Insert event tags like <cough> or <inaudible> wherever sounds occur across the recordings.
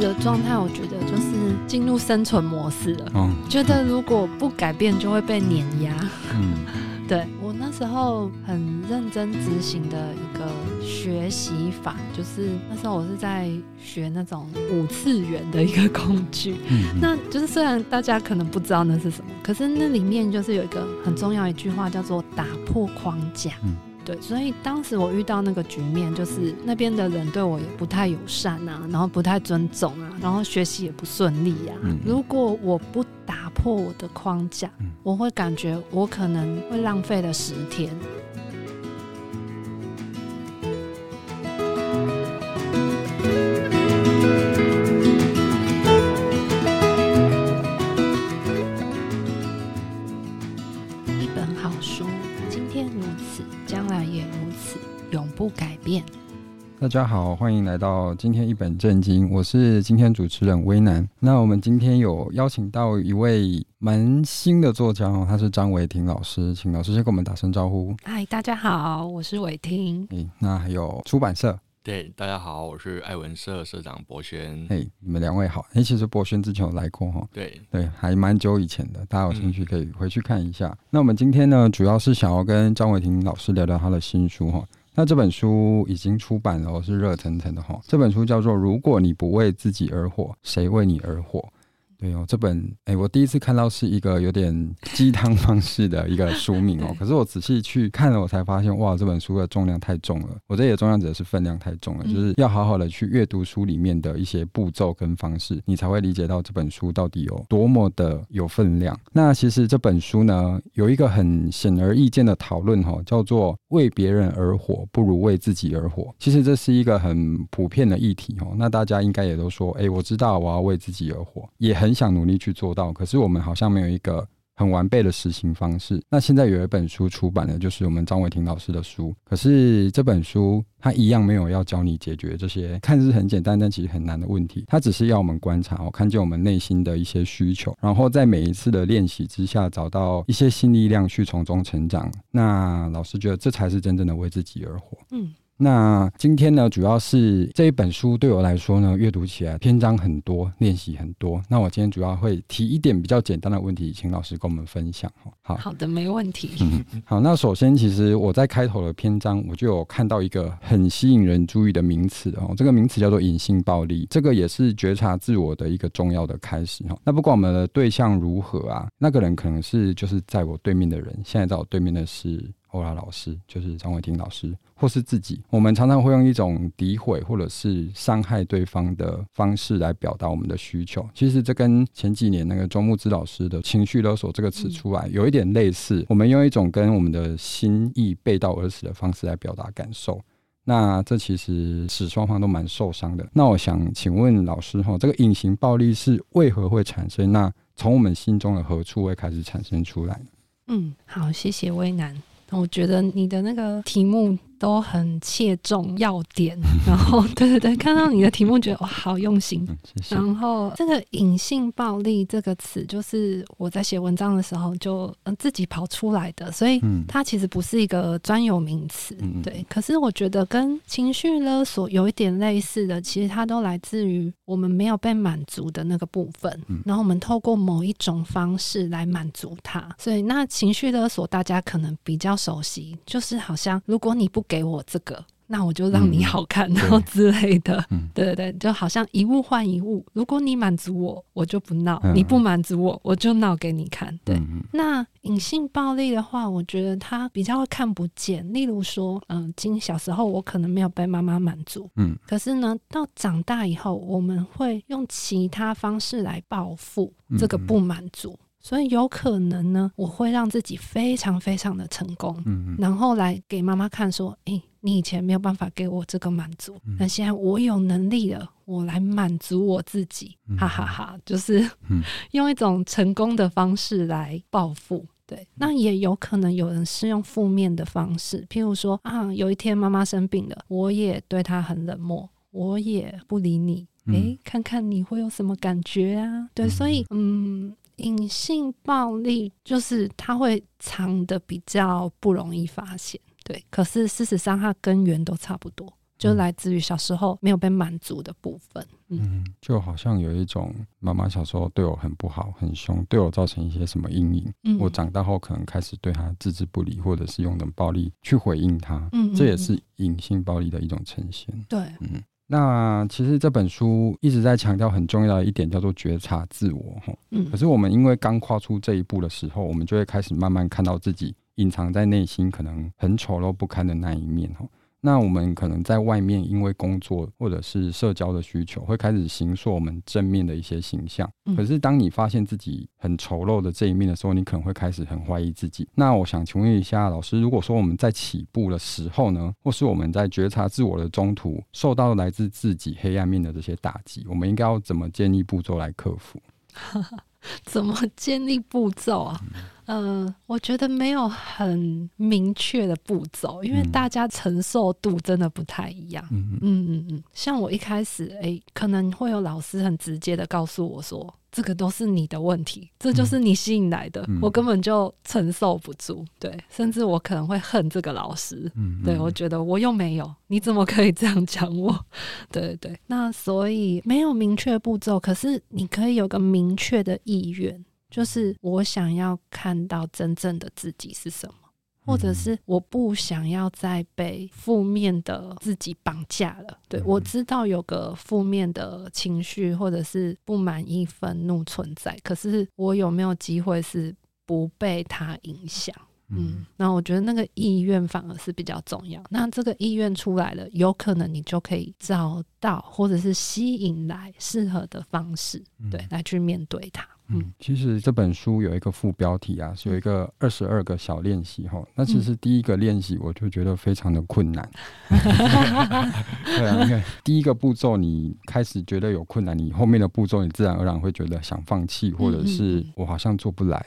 的状态，我觉得就是进入生存模式了。嗯，觉得如果不改变，就会被碾压。嗯，<laughs> 对，我那时候很认真执行的一个学习法，就是那时候我是在学那种五次元的一个工具。嗯，那就是虽然大家可能不知道那是什么，可是那里面就是有一个很重要一句话，叫做打破框架。嗯。对，所以当时我遇到那个局面，就是那边的人对我也不太友善啊，然后不太尊重啊，然后学习也不顺利呀、啊。嗯、如果我不打破我的框架，嗯、我会感觉我可能会浪费了十天。大家好，欢迎来到今天一本正经。我是今天主持人威南。那我们今天有邀请到一位蛮新的作家哦，他是张维婷老师，请老师先跟我们打声招呼。嗨，大家好，我是维婷。哎，那还有出版社，对，大家好，我是爱文社社长博轩。嘿，你们两位好。哎，其实博轩之前有来过哈，对对，还蛮久以前的，大家有兴趣可以回去看一下。嗯、那我们今天呢，主要是想要跟张伟霆老师聊聊他的新书哈。那这本书已经出版了，是热腾腾的哈。这本书叫做《如果你不为自己而活，谁为你而活》。对哦，这本哎、欸，我第一次看到是一个有点鸡汤方式的一个书名哦。<laughs> 可是我仔细去看了，我才发现哇，这本书的重量太重了。我这里的重量指的是分量太重了，就是要好好的去阅读书里面的一些步骤跟方式，你才会理解到这本书到底有多么的有分量。那其实这本书呢，有一个很显而易见的讨论哈，叫做为别人而活不如为自己而活。其实这是一个很普遍的议题哦。那大家应该也都说，哎、欸，我知道我要为自己而活，也很。很想努力去做到，可是我们好像没有一个很完备的实行方式。那现在有一本书出版了，就是我们张伟婷老师的书。可是这本书它一样没有要教你解决这些看似很简单但其实很难的问题。它只是要我们观察，我看见我们内心的一些需求，然后在每一次的练习之下，找到一些新力量去从中成长。那老师觉得这才是真正的为自己而活。嗯。那今天呢，主要是这一本书对我来说呢，阅读起来篇章很多，练习很多。那我今天主要会提一点比较简单的问题，请老师跟我们分享。好，好的，没问题。嗯，好。那首先，其实我在开头的篇章，我就有看到一个很吸引人注意的名词哦，这个名词叫做隐性暴力，这个也是觉察自我的一个重要的开始哈。那不管我们的对象如何啊，那个人可能是就是在我对面的人，现在在我对面的是。欧拉老师就是张伟婷老师，或是自己，我们常常会用一种诋毁或者是伤害对方的方式来表达我们的需求。其实这跟前几年那个周木之老师的情绪勒索这个词出来有一点类似。我们用一种跟我们的心意背道而驰的方式来表达感受，那这其实使双方都蛮受伤的。那我想请问老师哈，这个隐形暴力是为何会产生？那从我们心中的何处会开始产生出来呢？嗯，好，谢谢巍楠。我觉得你的那个题目都很切中要点，<laughs> 然后 <laughs> 对对对，看到你的题目觉得哇，好用心。嗯、谢谢。然后这个隐性暴力这个词，就是我在写文章的时候就嗯自己跑出来的，所以它其实不是一个专有名词。嗯、对，可是我觉得跟情绪勒索有一点类似的，其实它都来自于我们没有被满足的那个部分，然后我们透过某一种方式来满足它。所以那情绪勒索大家可能比较熟悉，就是好像如果你不给我这个，那我就让你好看，然后、嗯、之类的。嗯、对对对，就好像一物换一物。如果你满足我，我就不闹；嗯、你不满足我，我就闹给你看。对，嗯、那隐性暴力的话，我觉得他比较会看不见。例如说，嗯、呃，今小时候我可能没有被妈妈满足，嗯，可是呢，到长大以后，我们会用其他方式来报复这个不满足。嗯所以有可能呢，我会让自己非常非常的成功，嗯嗯，然后来给妈妈看说，诶、欸，你以前没有办法给我这个满足，那、嗯、现在我有能力了，我来满足我自己，嗯、哈哈哈哈，就是、嗯、<laughs> 用一种成功的方式来报复。对，那也有可能有人是用负面的方式，譬如说啊，有一天妈妈生病了，我也对她很冷漠，我也不理你，诶、欸，看看你会有什么感觉啊？对，所以嗯。隐性暴力就是它会藏的比较不容易发现，对。可是事实上，它根源都差不多，就来自于小时候没有被满足的部分。嗯，就好像有一种妈妈小时候对我很不好、很凶，对我造成一些什么阴影。嗯，我长大后可能开始对她置之不理，或者是用冷暴力去回应她。嗯，这也是隐性暴力的一种呈现。对，嗯。那其实这本书一直在强调很重要的一点，叫做觉察自我。嗯。可是我们因为刚跨出这一步的时候，我们就会开始慢慢看到自己隐藏在内心可能很丑陋不堪的那一面。那我们可能在外面，因为工作或者是社交的需求，会开始形塑我们正面的一些形象。可是，当你发现自己很丑陋的这一面的时候，你可能会开始很怀疑自己。那我想请问一下老师，如果说我们在起步的时候呢，或是我们在觉察自我的中途，受到来自自己黑暗面的这些打击，我们应该要怎么建立步骤来克服？<laughs> 怎么建立步骤啊？嗯、呃，我觉得没有很明确的步骤，因为大家承受度真的不太一样。嗯嗯嗯嗯，像我一开始，哎、欸，可能会有老师很直接的告诉我说。这个都是你的问题，这就是你吸引来的，嗯、我根本就承受不住，对，甚至我可能会恨这个老师，嗯，对，我觉得我又没有，你怎么可以这样讲我？<laughs> 对对对，那所以没有明确步骤，可是你可以有个明确的意愿，就是我想要看到真正的自己是什么。或者是我不想要再被负面的自己绑架了。对，我知道有个负面的情绪或者是不满意、愤怒存在，可是我有没有机会是不被它影响？嗯，那我觉得那个意愿反而是比较重要。那这个意愿出来了，有可能你就可以找到或者是吸引来适合的方式，对，来去面对它。嗯，其实这本书有一个副标题啊，是有一个二十二个小练习哈。那其实第一个练习我就觉得非常的困难。<laughs> 对啊，因为第一个步骤你开始觉得有困难，你后面的步骤你自然而然会觉得想放弃，或者是我好像做不来。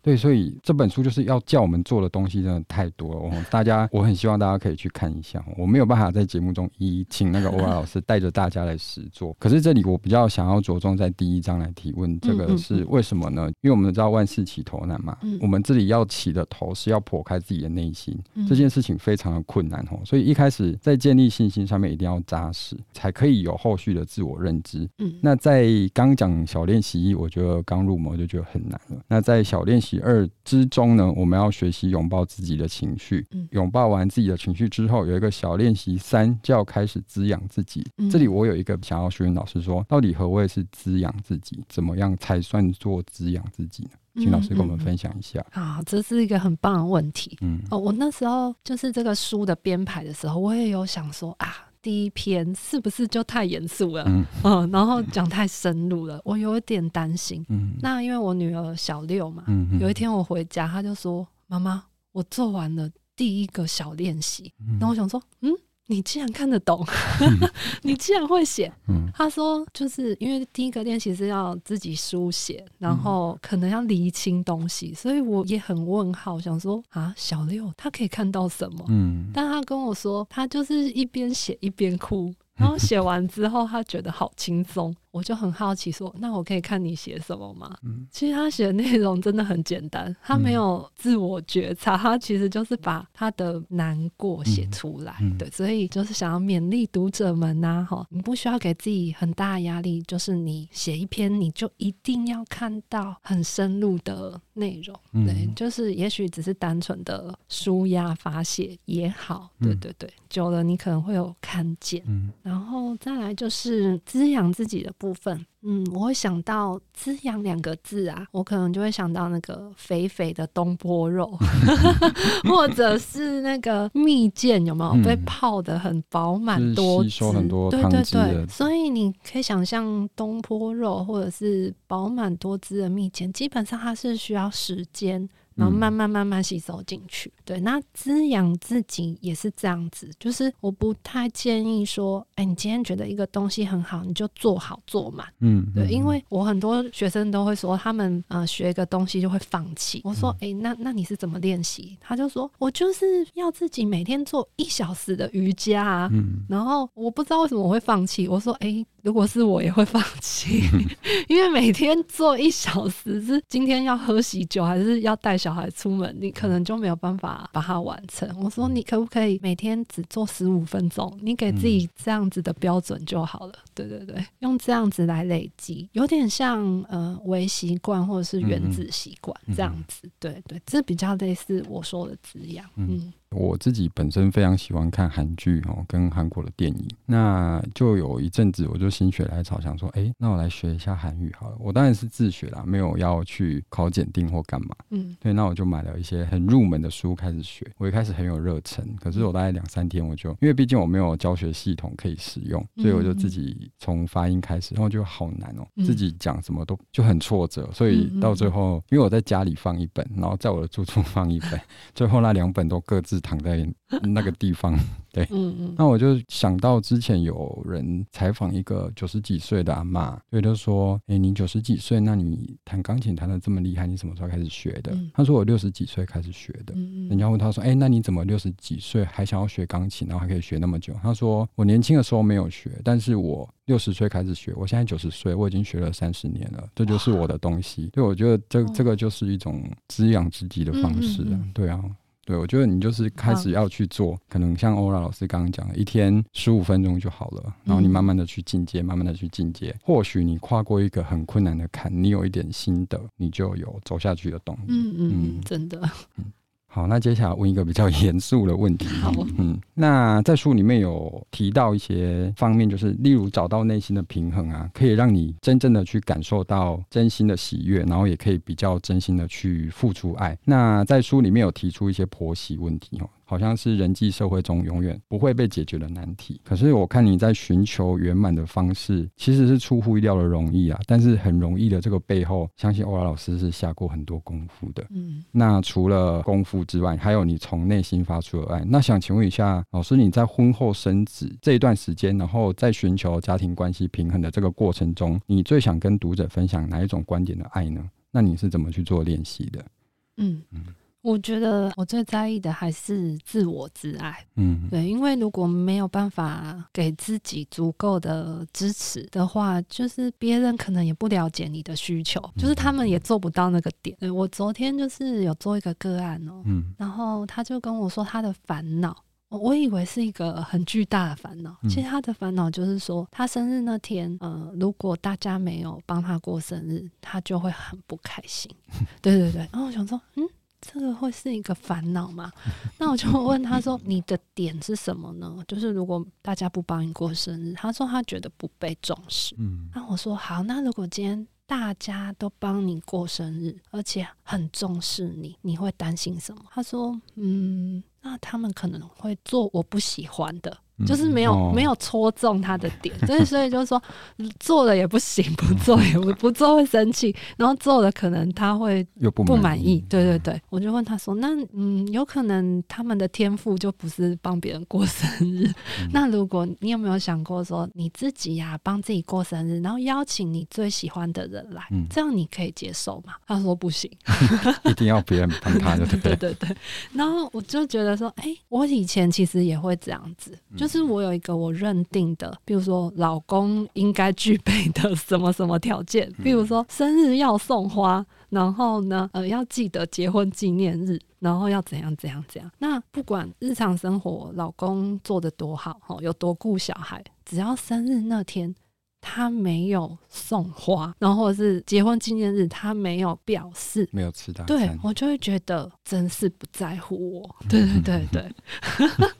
对，所以这本书就是要叫我们做的东西真的太多了。哦，大家，我很希望大家可以去看一下。我没有办法在节目中一一请那个 <laughs> 欧儿老师带着大家来实做。可是这里我比较想要着重在第一章来提问，这个是为什么呢？因为我们知道万事起头难嘛。我们这里要起的头是要剖开自己的内心，这件事情非常的困难哦。所以一开始在建立信心上面一定要扎实，才可以有后续的自我认知。那在刚讲小练习一，我觉得刚入门就觉得很难了。那在小练习二之中呢，我们要学习拥抱自己的情绪。拥抱完自己的情绪之后，有一个小练习三，就要开始滋养自己。这里我有一个想要询问老师说，到底何谓是滋养自己？怎么样才算做滋养自己呢？请老师跟我们分享一下。啊，这是一个很棒的问题。嗯，哦，我那时候就是这个书的编排的时候，我也有想说啊。第一篇是不是就太严肃了？嗯，嗯，然后讲太深入了，我有一点担心。嗯，那因为我女儿小六嘛，嗯，有一天我回家，她就说：“妈妈，我做完了第一个小练习。”然后我想说：“嗯。”你竟然看得懂，<laughs> 嗯、你竟然会写。嗯、他说，就是因为第一个练习是要自己书写，然后可能要厘清东西，所以我也很问号，想说啊，小六他可以看到什么？嗯，但他跟我说，他就是一边写一边哭，然后 <laughs> 写完之后，他觉得好轻松。我就很好奇说，那我可以看你写什么吗？嗯，其实他写的内容真的很简单，他没有自我觉察，他其实就是把他的难过写出来。嗯嗯、对，所以就是想要勉励读者们呐、啊，哈，你不需要给自己很大的压力，就是你写一篇，你就一定要看到很深入的内容。对，嗯、就是也许只是单纯的舒压发泄也好。对对对，久了你可能会有看见。嗯，然后再来就是滋养自己的部分，嗯，我会想到“滋养”两个字啊，我可能就会想到那个肥肥的东坡肉，<laughs> 或者是那个蜜饯，有没有、嗯、被泡得很饱满多汁？很多对对对，所以你可以想象东坡肉或者是饱满多汁的蜜饯，基本上它是需要时间。然后慢慢慢慢吸收进去，嗯、对，那滋养自己也是这样子，就是我不太建议说，哎，你今天觉得一个东西很好，你就做好做满，嗯，对，因为我很多学生都会说，他们呃学一个东西就会放弃。我说，哎，那那你是怎么练习？他就说我就是要自己每天做一小时的瑜伽啊，嗯，然后我不知道为什么我会放弃。我说，哎。如果是我也会放弃，<laughs> 因为每天做一小时，是今天要喝喜酒还是要带小孩出门，你可能就没有办法把它完成。我说你可不可以每天只做十五分钟？你给自己这样子的标准就好了。对对对，用这样子来累积，有点像呃微习惯或者是原子习惯这样子。对对，这比较类似我说的字样。嗯。我自己本身非常喜欢看韩剧哦，跟韩国的电影。那就有一阵子，我就心血来潮，想说，哎、欸，那我来学一下韩语好了。我当然是自学啦，没有要去考检定或干嘛。嗯，对，那我就买了一些很入门的书开始学。我一开始很有热忱，可是我大概两三天，我就因为毕竟我没有教学系统可以使用，所以我就自己从发音开始，然后就好难哦、喔，自己讲什么都就很挫折。所以到最后，因为我在家里放一本，然后在我的住处放一本，最后那两本都各自躺在那个地方，<laughs> 对，嗯嗯，那我就想到之前有人采访一个九十几岁的阿妈，所以就说，哎、欸，你九十几岁，那你弹钢琴弹的这么厉害，你什么时候开始学的？他说我六十几岁开始学的。人家问他说，哎、欸，那你怎么六十几岁还想要学钢琴，然后还可以学那么久？他说我年轻的时候没有学，但是我六十岁开始学，我现在九十岁，我已经学了三十年了，这就是我的东西。对，我觉得这这个就是一种滋养自己的方式，对啊。对，我觉得你就是开始要去做，可能像欧拉老师刚刚讲的，一天十五分钟就好了，然后你慢慢的去进阶，慢慢的去进阶，或许你跨过一个很困难的坎，你有一点心得，你就有走下去的动力。嗯嗯，嗯，真的。嗯好，那接下来问一个比较 <laughs> 严肃的问题。好，嗯，那在书里面有提到一些方面，就是例如找到内心的平衡啊，可以让你真正的去感受到真心的喜悦，然后也可以比较真心的去付出爱。那在书里面有提出一些婆媳问题哦。好像是人际社会中永远不会被解决的难题。可是我看你在寻求圆满的方式，其实是出乎意料的容易啊。但是很容易的这个背后，相信欧拉老师是下过很多功夫的。嗯，那除了功夫之外，还有你从内心发出的爱。那想请问一下，老师你在婚后生子这一段时间，然后在寻求家庭关系平衡的这个过程中，你最想跟读者分享哪一种观点的爱呢？那你是怎么去做练习的？嗯嗯。我觉得我最在意的还是自我自爱，嗯，对，因为如果没有办法给自己足够的支持的话，就是别人可能也不了解你的需求，就是他们也做不到那个点。对，我昨天就是有做一个个案哦，嗯，然后他就跟我说他的烦恼，我以为是一个很巨大的烦恼，其实他的烦恼就是说他生日那天，呃，如果大家没有帮他过生日，他就会很不开心。<laughs> 对对对，然后我想说，嗯。这个会是一个烦恼吗？<laughs> 那我就问他说：“你的点是什么呢？就是如果大家不帮你过生日，他说他觉得不被重视。嗯，那我说好，那如果今天大家都帮你过生日，而且很重视你，你会担心什么？他说：嗯，那他们可能会做我不喜欢的。”就是没有、哦、没有戳中他的点，所以所以就是说做了也不行，不做也不不做会生气，然后做了可能他会又不满意。对对对，我就问他说：“那嗯，有可能他们的天赋就不是帮别人过生日。嗯、<laughs> 那如果你有没有想过说你自己呀、啊、帮自己过生日，然后邀请你最喜欢的人来，嗯、这样你可以接受吗？”他说：“不行，<laughs> 一定要别人帮他就对。<laughs> ”对对对。然后我就觉得说：“哎、欸，我以前其实也会这样子。”就是我有一个我认定的，比如说老公应该具备的 <laughs> 什么什么条件，比如说生日要送花，然后呢，呃，要记得结婚纪念日，然后要怎样怎样怎样。那不管日常生活老公做的多好，有多顾小孩，只要生日那天。他没有送花，然后或者是结婚纪念日，他没有表示，没有吃到，对我就会觉得真是不在乎我。对对对对，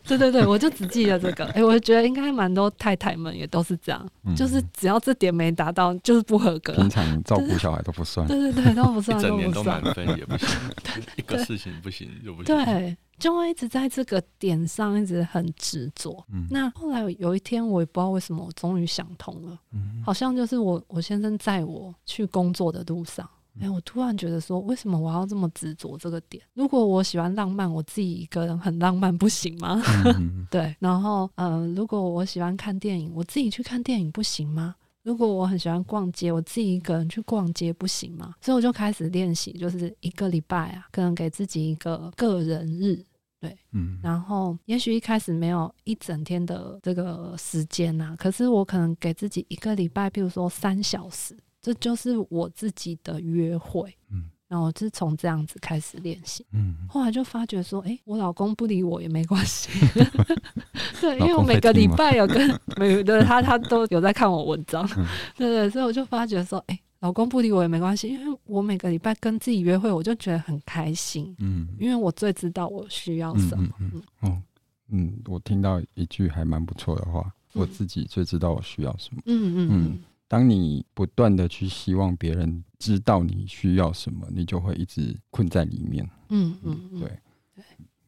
对对 <laughs> 对，我就只记得这个。<laughs> 哎、欸，我觉得应该蛮多太太们也都是这样，嗯、就是只要这点没达到，就是不合格。平常照顾小孩都不算，对对对，都不算，<laughs> 一整年都满分也不行，一个事情不行就不行。对。就会一直在这个点上一直很执着。嗯，那后来有一天，我也不知道为什么，我终于想通了。嗯，好像就是我我先生载我去工作的路上，哎、欸，我突然觉得说，为什么我要这么执着这个点？如果我喜欢浪漫，我自己一个人很浪漫不行吗？嗯、<laughs> 对。然后，嗯、呃，如果我喜欢看电影，我自己去看电影不行吗？如果我很喜欢逛街，我自己一个人去逛街不行吗？所以我就开始练习，就是一个礼拜啊，可能给自己一个个人日，对，嗯，然后也许一开始没有一整天的这个时间啊，可是我可能给自己一个礼拜，比如说三小时，这就是我自己的约会，嗯，然后我是从这样子开始练习。嗯，后来就发觉说，哎、欸，我老公不理我也没关系。<laughs> 对，因为我每个礼拜有跟每个他他都有在看我文章。嗯、对，对对，所以我就发觉说，哎、欸，老公不理我也没关系，因为我每个礼拜跟自己约会，我就觉得很开心。嗯，因为我最知道我需要什么。嗯，哦，嗯，我听到一句还蛮不错的话，嗯、我自己最知道我需要什么。嗯嗯嗯。当你不断的去希望别人知道你需要什么，你就会一直困在里面。嗯嗯，嗯，对。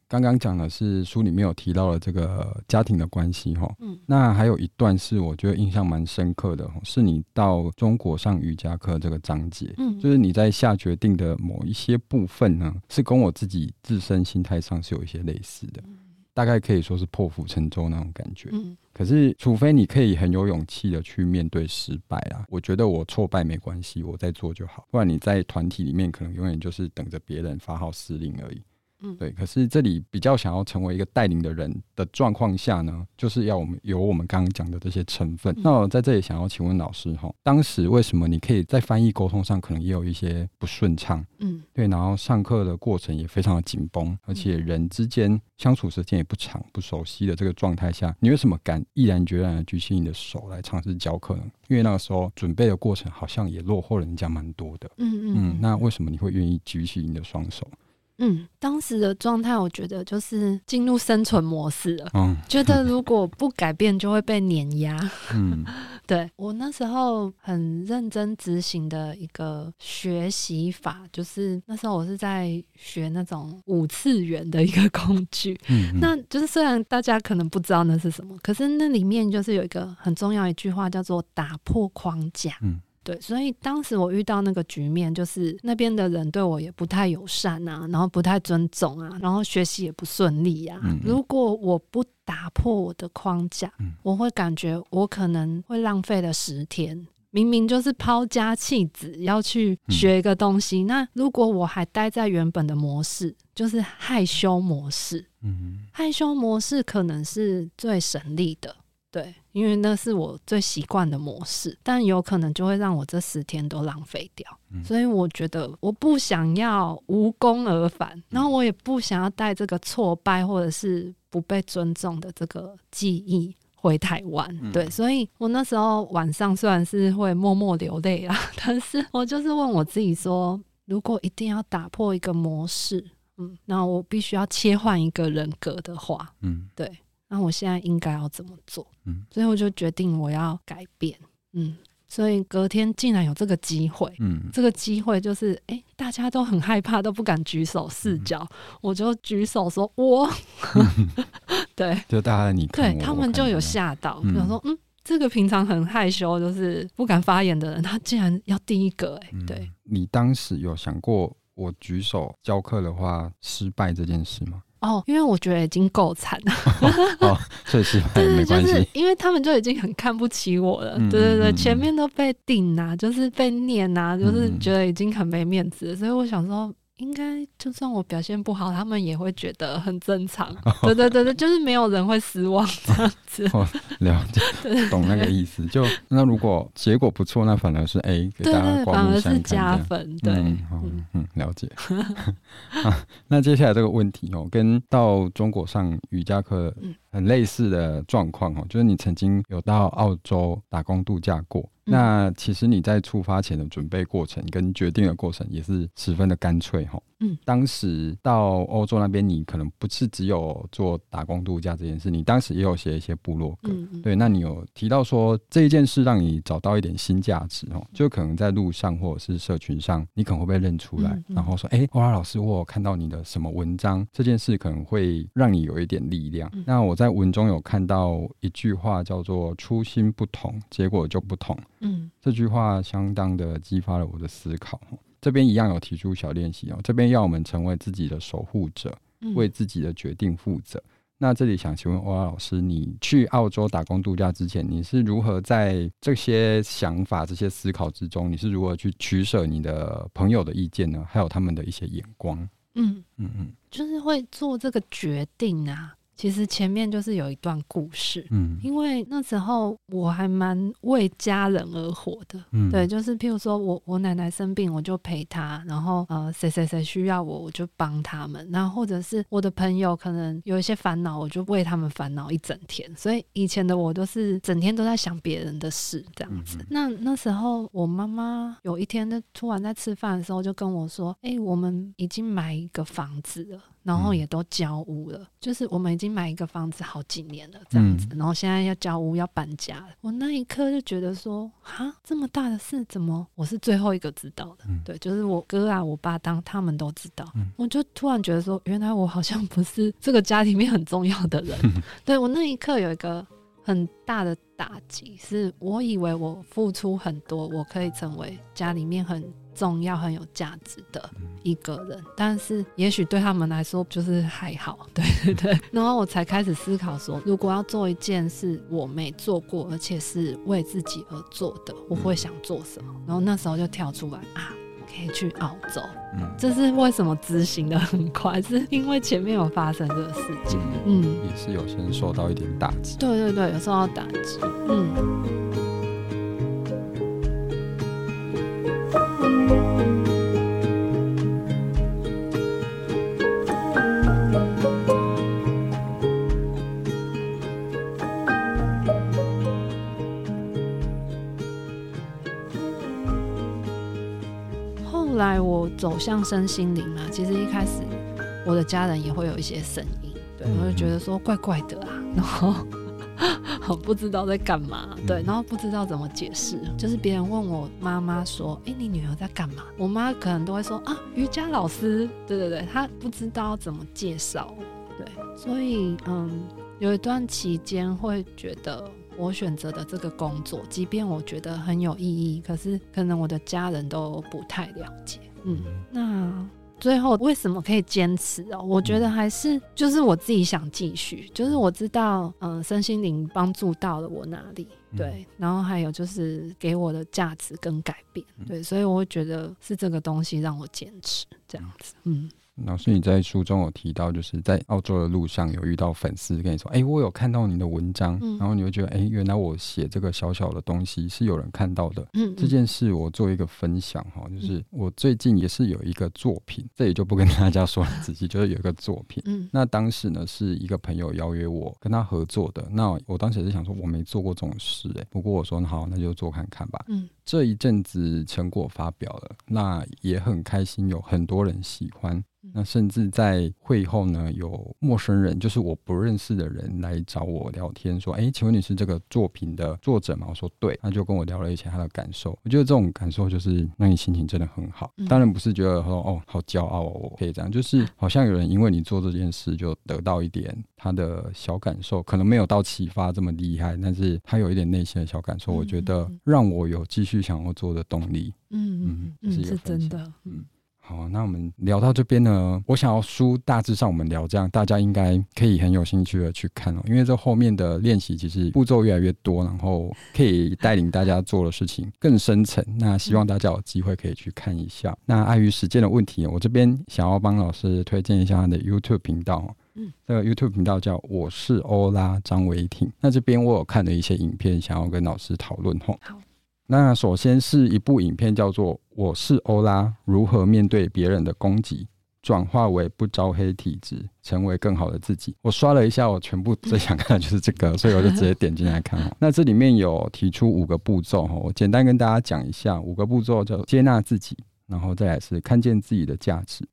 刚刚讲的是书里面有提到了这个家庭的关系哈。嗯。那还有一段是我觉得印象蛮深刻的，是你到中国上瑜伽课这个章节。嗯。就是你在下决定的某一些部分呢，是跟我自己自身心态上是有一些类似的。大概可以说是破釜沉舟那种感觉。嗯，可是除非你可以很有勇气的去面对失败啊，我觉得我挫败没关系，我在做就好。不然你在团体里面可能永远就是等着别人发号施令而已。嗯，对。可是这里比较想要成为一个带领的人的状况下呢，就是要我们有我们刚刚讲的这些成分。嗯、那我在这里想要请问老师哈，当时为什么你可以在翻译沟通上可能也有一些不顺畅？嗯，对。然后上课的过程也非常的紧绷，而且人之间相处时间也不长，不熟悉的这个状态下，你为什么敢毅然决然的举起你的手来尝试教课呢？因为那个时候准备的过程好像也落后人家蛮多的。嗯嗯，嗯。那为什么你会愿意举起你的双手？嗯，当时的状态，我觉得就是进入生存模式了。嗯，觉得如果不改变，就会被碾压。嗯，<laughs> 对，我那时候很认真执行的一个学习法，就是那时候我是在学那种五次元的一个工具。嗯，那就是虽然大家可能不知道那是什么，可是那里面就是有一个很重要一句话，叫做打破框架。嗯。对，所以当时我遇到那个局面，就是那边的人对我也不太友善啊，然后不太尊重啊，然后学习也不顺利呀、啊。嗯嗯，如果我不打破我的框架，嗯、我会感觉我可能会浪费了十天。明明就是抛家弃子要去学一个东西，嗯、那如果我还待在原本的模式，就是害羞模式。害羞模式可能是最省力的。对，因为那是我最习惯的模式，但有可能就会让我这十天都浪费掉。嗯、所以我觉得我不想要无功而返，嗯、然后我也不想要带这个挫败或者是不被尊重的这个记忆回台湾。嗯、对，所以我那时候晚上虽然是会默默流泪啊，<laughs> 但是我就是问我自己说，如果一定要打破一个模式，嗯，那我必须要切换一个人格的话，嗯，对。那我现在应该要怎么做？嗯，所以我就决定我要改变。嗯，所以隔天竟然有这个机会，嗯，这个机会就是，哎、欸，大家都很害怕，都不敢举手示脚，嗯、我就举手说，我，<laughs> 对，就大家你对他们就有吓到，比如、嗯、说，嗯，这个平常很害羞，就是不敢发言的人，他竟然要第一个、欸，哎、嗯，对，你当时有想过我举手教课的话失败这件事吗？哦，因为我觉得已经够惨了，<laughs> 哦，确实 <laughs> 没关系，就是因为他们就已经很看不起我了，嗯、对对对，前面都被顶啊，就是被念啊，就是觉得已经很没面子，所以我想说。应该就算我表现不好，他们也会觉得很正常。哦、<laughs> 对对对对，就是没有人会失望 <laughs> 这样子。哦，了解，对懂那个意思。就那如果结果不错，那反而是 A，给大家反而是加分。对，嗯，嗯，嗯，了解。<laughs> 啊，那接下来这个问题哦，跟到中国上瑜伽课很类似的状况哦，就是你曾经有到澳洲打工度假过。那其实你在出发前的准备过程跟决定的过程也是十分的干脆哈。嗯，当时到欧洲那边，你可能不是只有做打工度假这件事，你当时也有写一些部落格。嗯，对，那你有提到说这一件事让你找到一点新价值哦，就可能在路上或者是社群上，你可能会被认出来，然后说，哎，欧拉老师，我有看到你的什么文章，这件事可能会让你有一点力量。那我在文中有看到一句话叫做“初心不同，结果就不同”。嗯，这句话相当的激发了我的思考。这边一样有提出小练习哦，这边要我们成为自己的守护者，为自己的决定负责。嗯、那这里想请问欧拉老师，你去澳洲打工度假之前，你是如何在这些想法、这些思考之中，你是如何去取舍你的朋友的意见呢？还有他们的一些眼光？嗯嗯嗯，就是会做这个决定啊。其实前面就是有一段故事，嗯，因为那时候我还蛮为家人而活的，嗯，对，就是譬如说我我奶奶生病，我就陪她，然后呃谁谁谁需要我，我就帮他们，然后或者是我的朋友可能有一些烦恼，我就为他们烦恼一整天，所以以前的我都是整天都在想别人的事这样子。嗯、那那时候我妈妈有一天就突然在吃饭的时候就跟我说：“哎、欸，我们已经买一个房子了。”然后也都交屋了，嗯、就是我们已经买一个房子好几年了，这样子。嗯、然后现在要交屋，要搬家了。我那一刻就觉得说，啊，这么大的事，怎么我是最后一个知道的？嗯、对，就是我哥啊，我爸当他们都知道。嗯、我就突然觉得说，原来我好像不是这个家里面很重要的人。嗯、<laughs> 对，我那一刻有一个很大的打击，是我以为我付出很多，我可以成为家里面很。重要很有价值的一个人，但是也许对他们来说就是还好，对对对。<laughs> 然后我才开始思考说，如果要做一件事我没做过，而且是为自己而做的，我会想做什么？然后那时候就跳出来啊，可以去澳洲。嗯，这是为什么执行的很快？是因为前面有发生这个事情。嗯，也是有先受到一点打击。对对对，有受到打击。嗯。走向身心灵嘛，其实一开始我的家人也会有一些声音，对，我就觉得说怪怪的啊，然后。我不知道在干嘛，对，然后不知道怎么解释，就是别人问我妈妈说：“哎，你女儿在干嘛？”我妈可能都会说：“啊，瑜伽老师。”对对对，她不知道怎么介绍，对，所以嗯，有一段期间会觉得我选择的这个工作，即便我觉得很有意义，可是可能我的家人都不太了解，嗯，那。最后为什么可以坚持哦？我觉得还是就是我自己想继续，就是我知道，嗯，身心灵帮助到了我哪里，对，然后还有就是给我的价值跟改变，对，所以我会觉得是这个东西让我坚持这样子，嗯。老师，你在书中有提到，就是在澳洲的路上有遇到粉丝跟你说：“哎、欸，我有看到你的文章。嗯”然后你会觉得：“哎、欸，原来我写这个小小的东西是有人看到的。嗯”嗯，这件事我做一个分享哈，就是我最近也是有一个作品，这里就不跟大家说了仔细，就是有一个作品。嗯，那当时呢是一个朋友邀约我跟他合作的，那我当时也是想说我没做过这种事哎、欸，不过我说好，那就做看看吧。嗯，这一阵子成果发表了，那也很开心，有很多人喜欢。那甚至在会后呢，有陌生人，就是我不认识的人来找我聊天，说：“哎，请问你是这个作品的作者吗？”我说：“对。”他就跟我聊了一些他的感受。我觉得这种感受就是让你心情真的很好。当然不是觉得说哦，好骄傲哦，我可以这样，就是好像有人因为你做这件事就得到一点他的小感受，可能没有到启发这么厉害，但是他有一点内心的小感受，我觉得让我有继续想要做的动力。嗯嗯嗯，是真的。嗯。好，那我们聊到这边呢，我想要书大致上我们聊这样，大家应该可以很有兴趣的去看哦，因为这后面的练习其实步骤越来越多，然后可以带领大家做的事情更深层。那希望大家有机会可以去看一下。那碍于时间的问题，我这边想要帮老师推荐一下他的 YouTube 频道，嗯，这个 YouTube 频道叫我是欧拉张维婷。那这边我有看了一些影片，想要跟老师讨论吼。好。那首先是一部影片，叫做《我是欧拉：如何面对别人的攻击，转化为不招黑体质，成为更好的自己》。我刷了一下，我全部最想看的就是这个，所以我就直接点进来看。<laughs> 那这里面有提出五个步骤哈，我简单跟大家讲一下。五个步骤叫接纳自己，然后再来是看见自己的价值，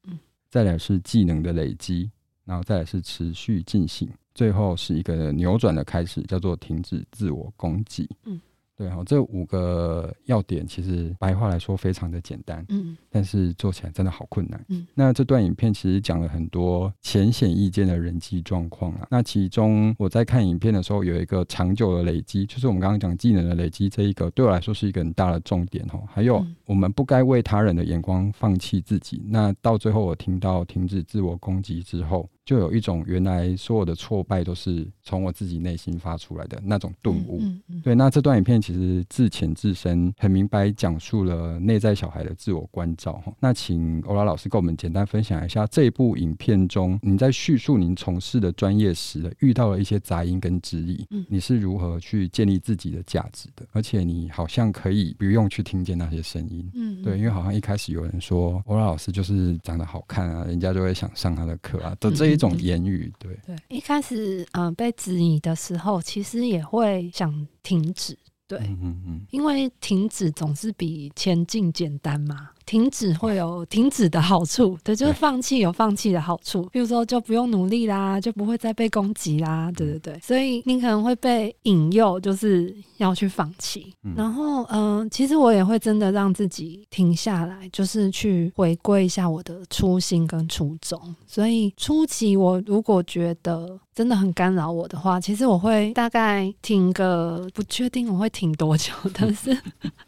再来是技能的累积，然后再来是持续进行，最后是一个扭转的开始，叫做停止自我攻击。嗯。对哈，这五个要点其实白话来说非常的简单，嗯，但是做起来真的好困难，嗯。那这段影片其实讲了很多浅显易见的人际状况啊。那其中我在看影片的时候，有一个长久的累积，就是我们刚刚讲技能的累积，这一个对我来说是一个很大的重点哈。还有，我们不该为他人的眼光放弃自己。那到最后，我听到停止自我攻击之后。就有一种原来所有的挫败都是从我自己内心发出来的那种顿悟。嗯嗯嗯、对，那这段影片其实自浅自深，很明白讲述了内在小孩的自我关照。哈，那请欧拉老师跟我们简单分享一下这一部影片中，你在叙述您从事的专业时遇到了一些杂音跟质疑，嗯，你是如何去建立自己的价值的？而且你好像可以不用去听见那些声音，嗯，对，因为好像一开始有人说欧拉老师就是长得好看啊，人家就会想上他的课啊的这一种言语，对。对，一开始嗯、呃、被质疑的时候，其实也会想停止，对，嗯嗯嗯，因为停止总是比前进简单嘛。停止会有 <laughs> 停止的好处，对，就是放弃有放弃的好处。比如说，就不用努力啦，就不会再被攻击啦，对对对。所以你可能会被引诱，就是要去放弃。然后，嗯，其实我也会真的让自己停下来，就是去回归一下我的初心跟初衷。所以初期我如果觉得真的很干扰我的话，其实我会大概停个，不确定我会停多久，<laughs> 但是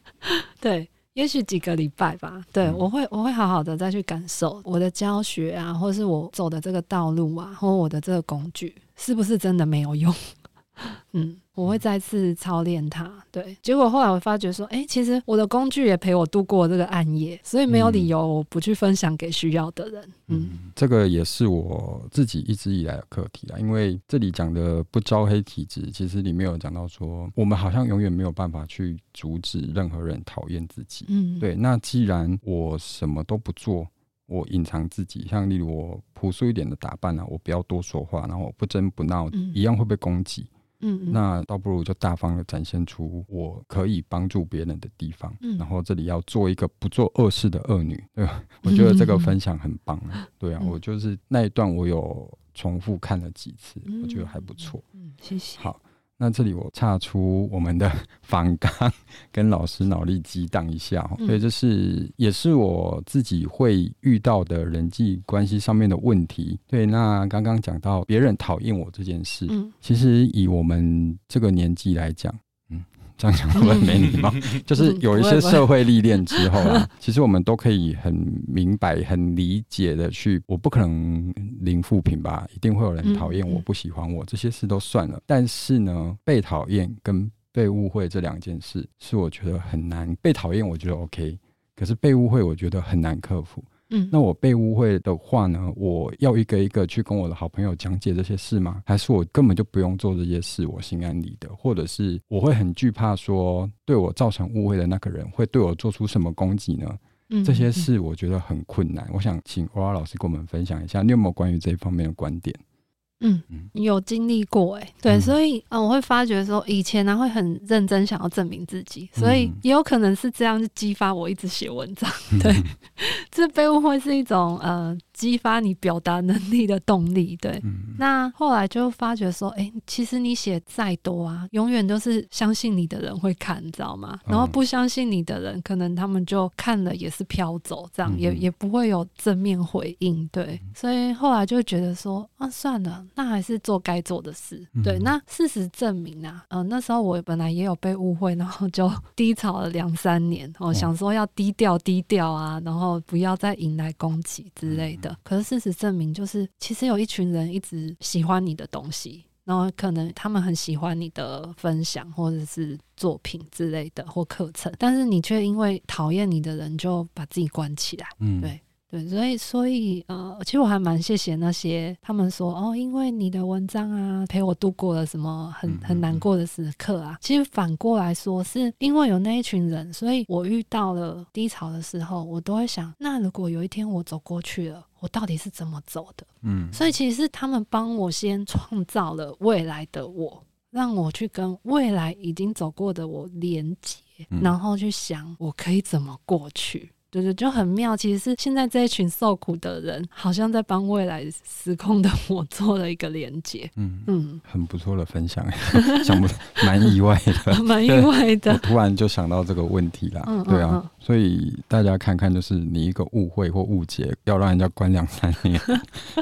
<laughs> 对。也许几个礼拜吧，对，嗯、我会我会好好的再去感受我的教学啊，或是我走的这个道路啊，或我的这个工具是不是真的没有用。<laughs> 嗯，我会再次操练它。对，结果后来我发觉说，哎、欸，其实我的工具也陪我度过这个暗夜，所以没有理由我不去分享给需要的人。嗯，嗯，这个也是我自己一直以来的课题啊。因为这里讲的不招黑体质，其实里面有讲到说，我们好像永远没有办法去阻止任何人讨厌自己。嗯，对。那既然我什么都不做，我隐藏自己，像例如我朴素一点的打扮啊，我不要多说话，然后我不争不闹，嗯、一样会被攻击。嗯，嗯，那倒不如就大方的展现出我可以帮助别人的地方，嗯，然后这里要做一个不做恶事的恶女，对吧？<laughs> 我觉得这个分享很棒对啊，我就是那一段我有重复看了几次，我觉得还不错，嗯，谢谢，好。那这里我岔出我们的 <laughs> 反纲，跟老师脑力激荡一下，所以这是也是我自己会遇到的人际关系上面的问题。对，那刚刚讲到别人讨厌我这件事，其实以我们这个年纪来讲。这样讲会不会没礼貌？就是有一些社会历练之后啊，<laughs> 其实我们都可以很明白、很理解的去。我不可能零负评吧，一定会有人讨厌我、不喜欢我，这些事都算了。但是呢，被讨厌跟被误会这两件事，是我觉得很难。被讨厌，我觉得 OK，可是被误会，我觉得很难克服。嗯，那我被误会的话呢，我要一个一个去跟我的好朋友讲解这些事吗？还是我根本就不用做这些事，我心安理得？或者是我会很惧怕说，对我造成误会的那个人会对我做出什么攻击呢？嗯，这些事我觉得很困难。我想请欧拉老师跟我们分享一下，你有没有关于这一方面的观点？嗯，有经历过哎、欸，对，嗯、所以嗯，我会发觉说，以前呢、啊、会很认真想要证明自己，所以也有可能是这样就激发我一直写文章。<laughs> 对，嗯、这被误会是一种呃。激发你表达能力的动力，对。嗯、那后来就发觉说，哎、欸，其实你写再多啊，永远都是相信你的人会看，你知道吗？然后不相信你的人，可能他们就看了也是飘走，这样、嗯、也也不会有正面回应，对。所以后来就觉得说，啊，算了，那还是做该做的事。对。那事实证明啊，嗯、呃，那时候我本来也有被误会，然后就低潮了两三年，我想说要低调低调啊，然后不要再引来攻击之类的。可是事实证明，就是其实有一群人一直喜欢你的东西，然后可能他们很喜欢你的分享或者是作品之类的或课程，但是你却因为讨厌你的人就把自己关起来，嗯，对。对，所以所以呃，其实我还蛮谢谢那些他们说哦，因为你的文章啊，陪我度过了什么很很难过的时刻啊。其实反过来说，是因为有那一群人，所以我遇到了低潮的时候，我都会想，那如果有一天我走过去了，我到底是怎么走的？嗯，所以其实是他们帮我先创造了未来的我，让我去跟未来已经走过的我连接，然后去想我可以怎么过去。对对，就很妙。其实是现在这一群受苦的人，好像在帮未来时空的我 <laughs> 做了一个连接。嗯嗯，嗯很不错的分享，<laughs> 想不 <laughs> 蛮意外的，蛮意外的。我突然就想到这个问题啦。嗯、对啊，嗯嗯、所以大家看看，就是你一个误会或误解，要让人家关两三年。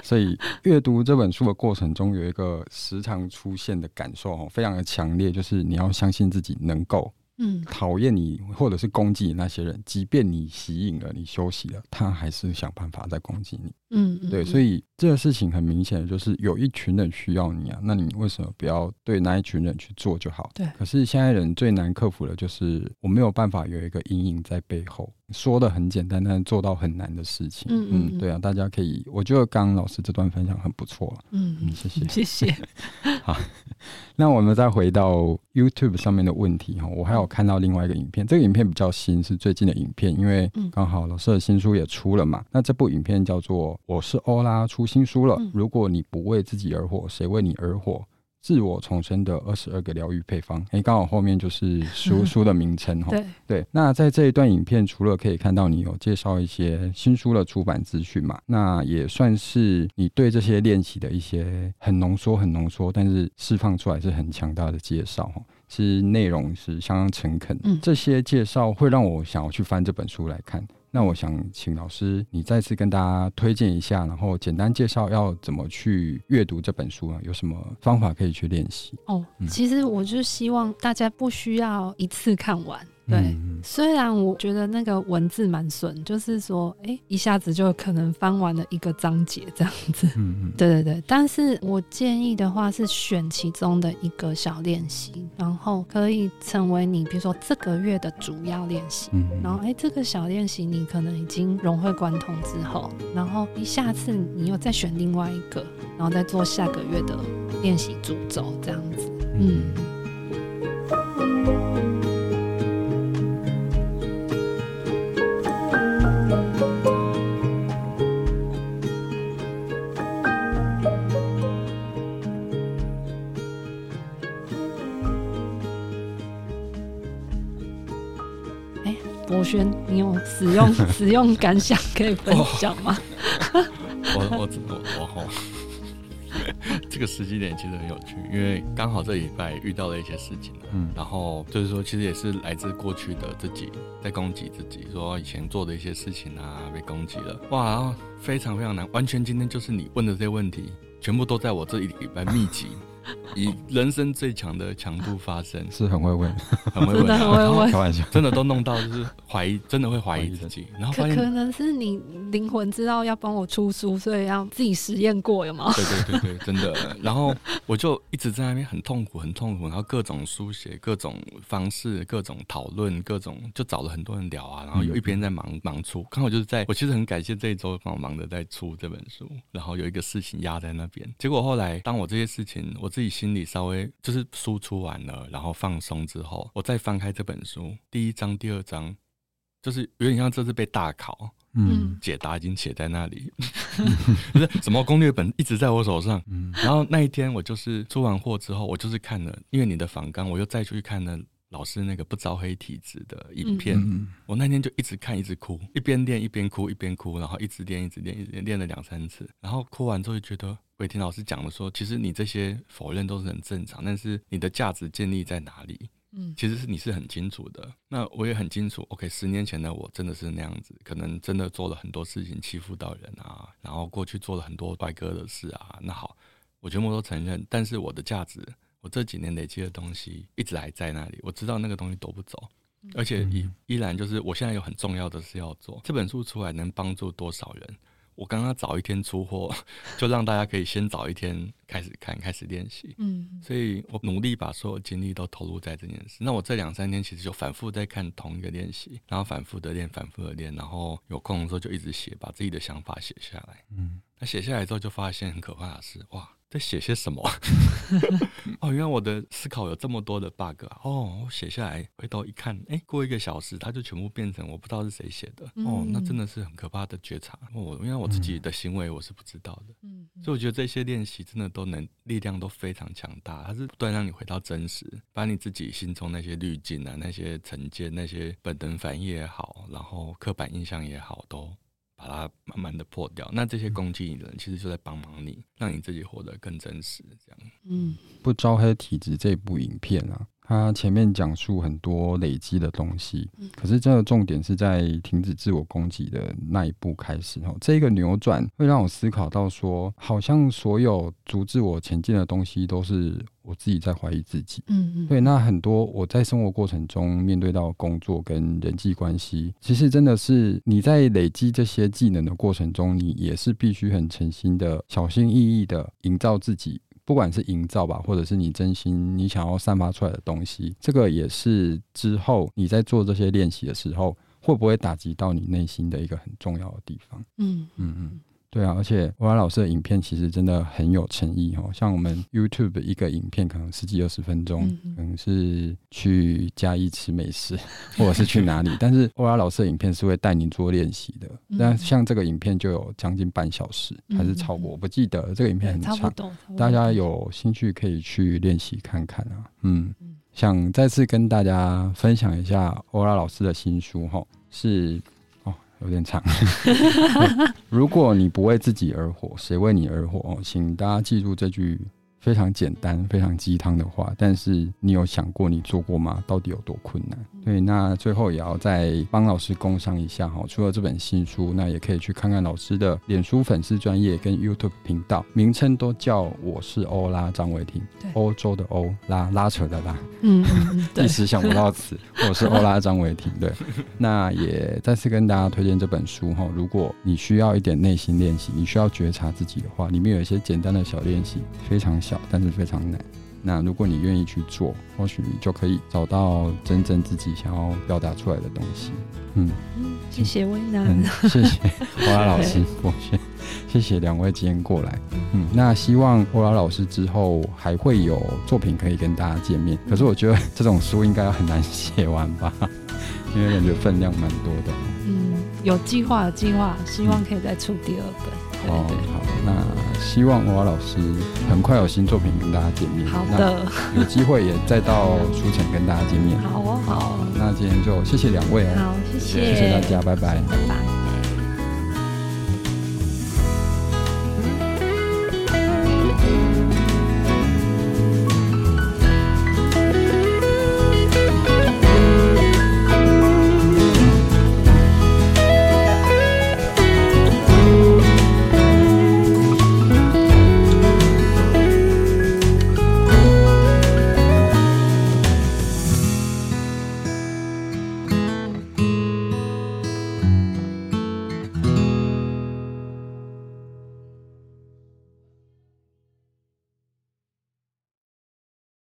所以阅读这本书的过程中，有一个时常出现的感受哦，非常的强烈，就是你要相信自己能够。嗯，讨厌你或者是攻击你那些人，即便你吸引了，你休息了，他还是想办法在攻击你。嗯，对，所以这个事情很明显的就是有一群人需要你啊，那你为什么不要对那一群人去做就好？对。可是现在人最难克服的就是我没有办法有一个阴影在背后，说的很简单，但是做到很难的事情。嗯嗯，嗯，对啊，大家可以，我觉得刚刚老师这段分享很不错。嗯嗯，谢谢 <laughs> 谢谢。<laughs> 好，<laughs> 那我们再回到 YouTube 上面的问题哈，我还有看到另外一个影片，这个影片比较新，是最近的影片，因为刚好老师的新书也出了嘛。那这部影片叫做《我是欧拉》，出新书了。如果你不为自己而活，谁为你而活？自我重生的二十二个疗愈配方，诶、欸，刚好后面就是书 <laughs> 书的名称哈。对对，那在这一段影片，除了可以看到你有介绍一些新书的出版资讯嘛，那也算是你对这些练习的一些很浓缩、很浓缩，但是释放出来是很强大的介绍哈。其实内容是相当诚恳，嗯，这些介绍会让我想要去翻这本书来看。那我想请老师，你再次跟大家推荐一下，然后简单介绍要怎么去阅读这本书啊？有什么方法可以去练习？哦，其实我就希望大家不需要一次看完。对，嗯、虽然我觉得那个文字蛮顺，就是说，哎、欸，一下子就可能翻完了一个章节这样子。嗯嗯，对对对。但是我建议的话是选其中的一个小练习，然后可以成为你比如说这个月的主要练习。嗯，然后哎、欸，这个小练习你可能已经融会贯通之后，然后一下次你又再选另外一个，然后再做下个月的练习主轴这样子。嗯。嗯博轩，你有使用 <laughs> 使用感想可以分享吗？我我我我 <laughs> 这个时机点其实很有趣，因为刚好这礼拜遇到了一些事情，嗯，然后就是说，其实也是来自过去的自己在攻击自己，说以前做的一些事情啊被攻击了，哇，然后非常非常难，完全今天就是你问的这些问题，全部都在我这一礼拜密集。以人生最强的强度发生，是很会问，很会问，很会问，开玩笑，真的都弄到就是怀疑，真的会怀疑自己。然后可可能是你灵魂知道要帮我出书，所以要自己实验过，有吗？对对对对，真的。<laughs> 然后我就一直在那边很痛苦，很痛苦。然后各种书写，各种方式，各种讨论，各种就找了很多人聊啊。然后有一边在忙忙出，刚好就是在我其实很感谢这一周帮我忙的在出这本书。然后有一个事情压在那边，结果后来当我这些事情我。自己心里稍微就是输出完了，然后放松之后，我再翻开这本书，第一章、第二章，就是有点像这次被大考，嗯，解答已经写在那里，<laughs> 不是什么攻略本一直在我手上，嗯，然后那一天我就是出完货之后，我就是看了，因为你的访纲，我又再出去看了。老师那个不招黑体质的影片，嗯、我那天就一直看，一直哭，一边练一边哭，一边哭，然后一直练，一直练，一直练，练了两三次，然后哭完之后就觉得，伟霆老师讲的说，其实你这些否认都是很正常，但是你的价值建立在哪里？嗯，其实是你是很清楚的。那我也很清楚，OK，十年前的我真的是那样子，可能真的做了很多事情欺负到人啊，然后过去做了很多怪哥的事啊。那好，我全部都承认，但是我的价值。我这几年累积的东西一直还在那里，我知道那个东西夺不走，而且依依然就是我现在有很重要的事要做。这本书出来能帮助多少人？我刚刚早一天出货，就让大家可以先早一天开始看，开始练习。嗯，所以我努力把所有精力都投入在这件事。那我这两三天其实就反复在看同一个练习，然后反复的练，反复的练，然后有空的时候就一直写，把自己的想法写下来。嗯，那写下来之后就发现很可怕的是，哇！在写些什么？<laughs> 哦，原来我的思考有这么多的 bug 啊！哦，我写下来，回头一看，哎，过一个小时，它就全部变成我不知道是谁写的。哦，那真的是很可怕的觉察。哦，因为我自己的行为我是不知道的。嗯，所以我觉得这些练习真的都能力量都非常强大，它是不断让你回到真实，把你自己心中那些滤镜啊、那些成见、那些本能反应也好，然后刻板印象也好，都。把它慢慢的破掉，那这些攻击你的人其实就在帮忙你，让你自己活得更真实。这样，嗯，不招黑体质这部影片啊，他前面讲述很多累积的东西，可是这个重点是在停止自我攻击的那一步开始哦。这个扭转会让我思考到说，好像所有阻止我前进的东西都是我自己在怀疑自己。嗯嗯，对。那很多我在生活过程中面对到工作跟人际关系，其实真的是你在累积这些技能的过程中，你也是必须很诚心的、小心翼翼的营造自己。不管是营造吧，或者是你真心你想要散发出来的东西，这个也是之后你在做这些练习的时候，会不会打击到你内心的一个很重要的地方？嗯嗯嗯。对啊，而且欧拉老师的影片其实真的很有诚意哦。像我们 YouTube 一个影片可能十几二十分钟，嗯、可能是去嘉义吃美食，<laughs> 或者是去哪里。但是欧拉老师的影片是会带你做练习的。那、嗯、像这个影片就有将近半小时，还是超过？我不记得这个影片很长，大家有兴趣可以去练习看看啊。嗯，想再次跟大家分享一下欧拉老师的新书哈，是。有点长。<laughs> 如果你不为自己而活，谁为你而活？请大家记住这句。非常简单、非常鸡汤的话，但是你有想过你做过吗？到底有多困难？对，那最后也要再帮老师工商一下哈。除了这本新书，那也可以去看看老师的脸书粉丝专业跟 YouTube 频道，名称都叫我是欧拉张伟庭，欧洲的欧拉拉扯的拉，嗯，一时想不到词，我是欧拉张伟庭。对，那也再次跟大家推荐这本书哈。如果你需要一点内心练习，你需要觉察自己的话，里面有一些简单的小练习，非常小。但是非常难。那如果你愿意去做，或许你就可以找到真正自己想要表达出来的东西。嗯，谢谢威南、嗯，<laughs> 谢谢欧拉老师，我先谢谢两位今天过来。嗯，那希望欧拉老师之后还会有作品可以跟大家见面。可是我觉得这种书应该很难写完吧，因为感觉分量蛮多的。嗯，有计划，有计划，希望可以再出第二本。哦，好，那希望欧拉老师很快有新作品跟大家见面。好的，有机会也再到书前跟大家见面。好哦，好，那今天就谢谢两位哦。好，谢谢，谢谢大家，拜拜，拜拜。